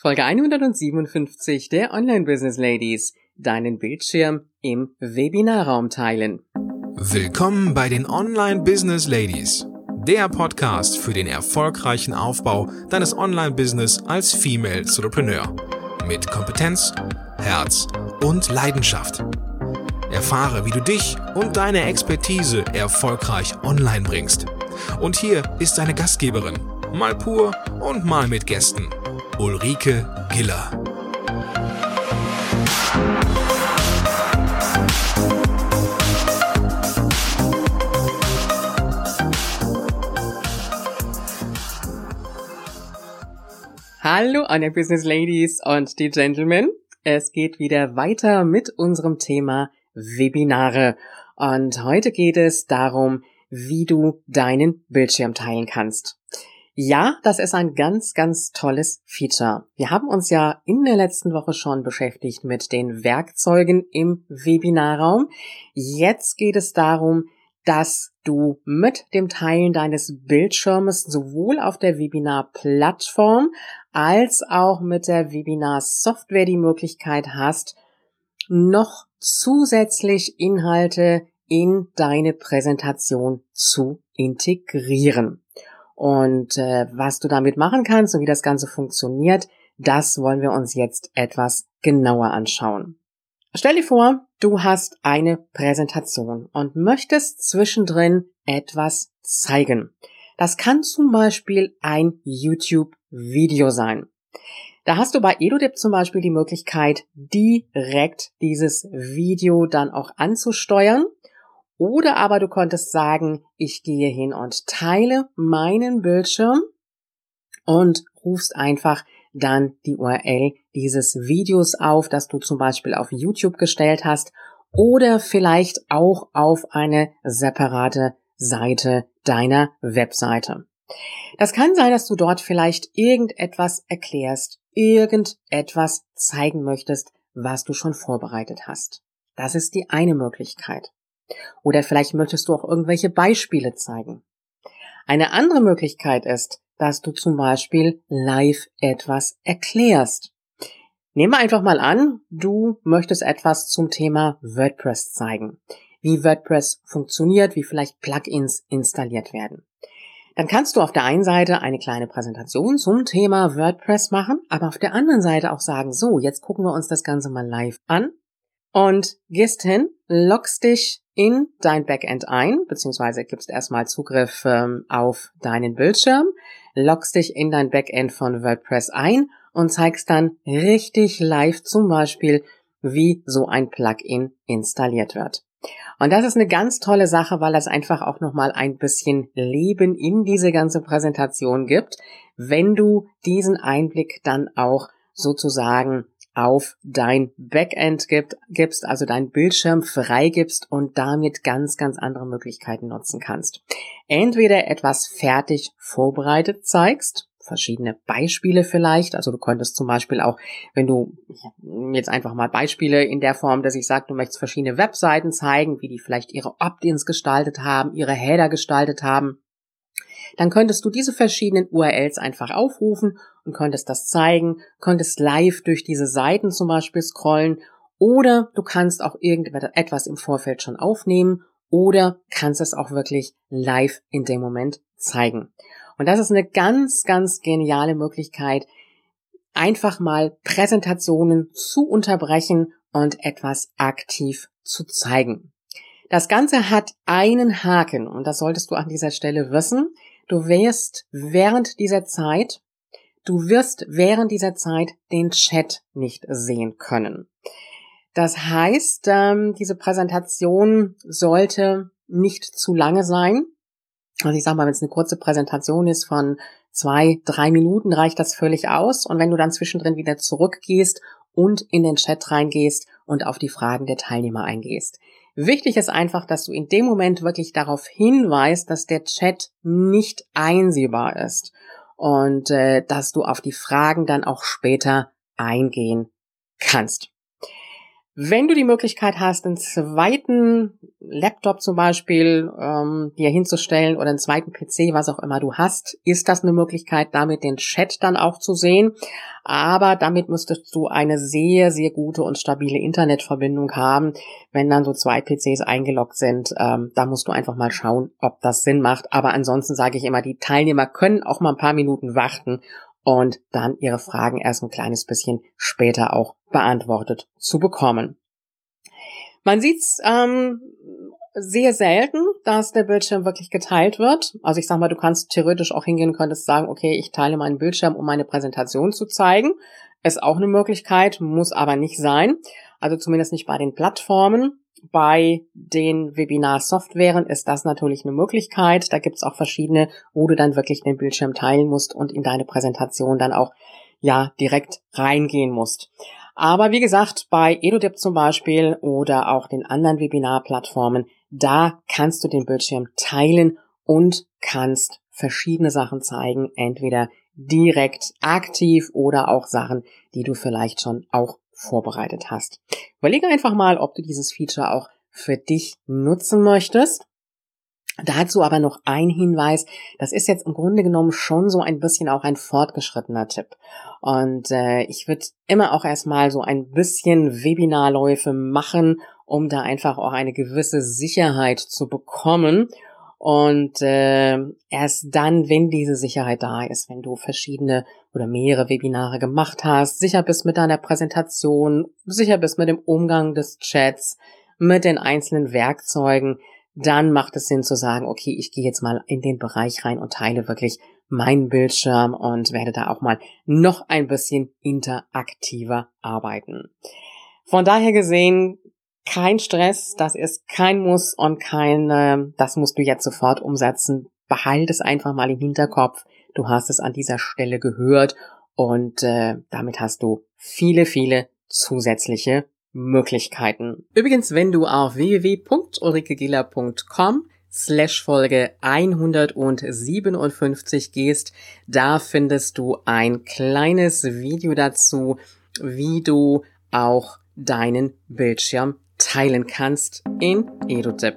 Folge 157 der Online Business Ladies. Deinen Bildschirm im Webinarraum teilen. Willkommen bei den Online Business Ladies. Der Podcast für den erfolgreichen Aufbau deines Online-Business als Female Entrepreneur. Mit Kompetenz, Herz und Leidenschaft. Erfahre, wie du dich und deine Expertise erfolgreich online bringst. Und hier ist deine Gastgeberin, mal pur und mal mit Gästen. Ulrike Giller. Hallo an der Business Ladies und die Gentlemen. Es geht wieder weiter mit unserem Thema Webinare. Und heute geht es darum, wie du deinen Bildschirm teilen kannst. Ja, das ist ein ganz, ganz tolles Feature. Wir haben uns ja in der letzten Woche schon beschäftigt mit den Werkzeugen im Webinarraum. Jetzt geht es darum, dass du mit dem Teilen deines Bildschirmes sowohl auf der Webinar-Plattform als auch mit der Webinar-Software die Möglichkeit hast, noch zusätzlich Inhalte in deine Präsentation zu integrieren. Und äh, was du damit machen kannst und wie das Ganze funktioniert, das wollen wir uns jetzt etwas genauer anschauen. Stell dir vor, du hast eine Präsentation und möchtest zwischendrin etwas zeigen. Das kann zum Beispiel ein YouTube-Video sein. Da hast du bei EduDip zum Beispiel die Möglichkeit, direkt dieses Video dann auch anzusteuern oder aber du konntest sagen, ich gehe hin und teile meinen Bildschirm und rufst einfach dann die URL dieses Videos auf, das du zum Beispiel auf YouTube gestellt hast oder vielleicht auch auf eine separate Seite deiner Webseite. Das kann sein, dass du dort vielleicht irgendetwas erklärst, irgendetwas zeigen möchtest, was du schon vorbereitet hast. Das ist die eine Möglichkeit. Oder vielleicht möchtest du auch irgendwelche Beispiele zeigen. Eine andere Möglichkeit ist, dass du zum Beispiel live etwas erklärst. Nehmen wir einfach mal an, du möchtest etwas zum Thema WordPress zeigen. Wie WordPress funktioniert, wie vielleicht Plugins installiert werden. Dann kannst du auf der einen Seite eine kleine Präsentation zum Thema WordPress machen, aber auf der anderen Seite auch sagen, so, jetzt gucken wir uns das Ganze mal live an und gehst hin, loggst dich in dein Backend ein, beziehungsweise gibst erstmal Zugriff ähm, auf deinen Bildschirm, loggst dich in dein Backend von WordPress ein und zeigst dann richtig live zum Beispiel, wie so ein Plugin installiert wird. Und das ist eine ganz tolle Sache, weil das einfach auch nochmal ein bisschen Leben in diese ganze Präsentation gibt, wenn du diesen Einblick dann auch sozusagen auf dein Backend gibst, also dein Bildschirm freigibst und damit ganz, ganz andere Möglichkeiten nutzen kannst. Entweder etwas fertig vorbereitet zeigst, verschiedene Beispiele vielleicht. Also du könntest zum Beispiel auch, wenn du jetzt einfach mal Beispiele in der Form, dass ich sage, du möchtest verschiedene Webseiten zeigen, wie die vielleicht ihre Opt-ins gestaltet haben, ihre Header gestaltet haben, dann könntest du diese verschiedenen URLs einfach aufrufen und könntest das zeigen, könntest live durch diese Seiten zum Beispiel scrollen oder du kannst auch irgendetwas im Vorfeld schon aufnehmen oder kannst es auch wirklich live in dem Moment zeigen. Und das ist eine ganz, ganz geniale Möglichkeit, einfach mal Präsentationen zu unterbrechen und etwas aktiv zu zeigen. Das Ganze hat einen Haken und das solltest du an dieser Stelle wissen. Du wirst während dieser Zeit, du wirst während dieser Zeit den Chat nicht sehen können. Das heißt, ähm, diese Präsentation sollte nicht zu lange sein. Also ich sag mal, wenn es eine kurze Präsentation ist von zwei, drei Minuten, reicht das völlig aus. Und wenn du dann zwischendrin wieder zurückgehst und in den Chat reingehst und auf die Fragen der Teilnehmer eingehst. Wichtig ist einfach, dass du in dem Moment wirklich darauf hinweist, dass der Chat nicht einsehbar ist und äh, dass du auf die Fragen dann auch später eingehen kannst. Wenn du die Möglichkeit hast, einen zweiten Laptop zum Beispiel ähm, dir hinzustellen oder einen zweiten PC, was auch immer du hast, ist das eine Möglichkeit, damit den Chat dann auch zu sehen. Aber damit müsstest du eine sehr, sehr gute und stabile Internetverbindung haben. Wenn dann so zwei PCs eingeloggt sind, ähm, da musst du einfach mal schauen, ob das Sinn macht. Aber ansonsten sage ich immer, die Teilnehmer können auch mal ein paar Minuten warten und dann ihre Fragen erst ein kleines bisschen später auch beantwortet zu bekommen. Man sieht's ähm, sehr selten, dass der Bildschirm wirklich geteilt wird. Also ich sag mal, du kannst theoretisch auch hingehen und könntest sagen, okay, ich teile meinen Bildschirm, um meine Präsentation zu zeigen. Ist auch eine Möglichkeit, muss aber nicht sein. Also zumindest nicht bei den Plattformen. Bei den Webinar-Softwaren ist das natürlich eine Möglichkeit. Da gibt's auch verschiedene, wo du dann wirklich den Bildschirm teilen musst und in deine Präsentation dann auch ja direkt reingehen musst. Aber wie gesagt, bei EduDip zum Beispiel oder auch den anderen Webinar-Plattformen, da kannst du den Bildschirm teilen und kannst verschiedene Sachen zeigen, entweder direkt aktiv oder auch Sachen, die du vielleicht schon auch vorbereitet hast. Überlege einfach mal, ob du dieses Feature auch für dich nutzen möchtest. Dazu aber noch ein Hinweis, das ist jetzt im Grunde genommen schon so ein bisschen auch ein fortgeschrittener Tipp. Und äh, ich würde immer auch erstmal so ein bisschen Webinarläufe machen, um da einfach auch eine gewisse Sicherheit zu bekommen. Und äh, erst dann, wenn diese Sicherheit da ist, wenn du verschiedene oder mehrere Webinare gemacht hast, sicher bist mit deiner Präsentation, sicher bist mit dem Umgang des Chats, mit den einzelnen Werkzeugen, dann macht es Sinn zu sagen, okay, ich gehe jetzt mal in den Bereich rein und teile wirklich meinen Bildschirm und werde da auch mal noch ein bisschen interaktiver arbeiten. Von daher gesehen, kein Stress, das ist kein Muss und kein, äh, das musst du jetzt sofort umsetzen. Behalt es einfach mal im Hinterkopf. Du hast es an dieser Stelle gehört und äh, damit hast du viele, viele zusätzliche Möglichkeiten. Übrigens, wenn du auf www.ulrikegiller.com slash Folge 157 gehst, da findest du ein kleines Video dazu, wie du auch deinen Bildschirm teilen kannst in EduTip.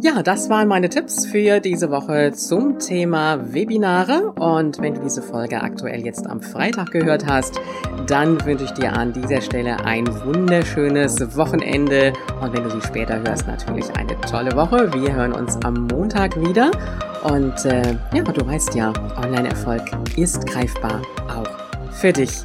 Ja, das waren meine Tipps für diese Woche zum Thema Webinare. Und wenn du diese Folge aktuell jetzt am Freitag gehört hast, dann wünsche ich dir an dieser Stelle ein wunderschönes Wochenende. Und wenn du sie später hörst, natürlich eine tolle Woche. Wir hören uns am Montag wieder. Und äh, ja, du weißt ja, Online-Erfolg ist greifbar, auch für dich.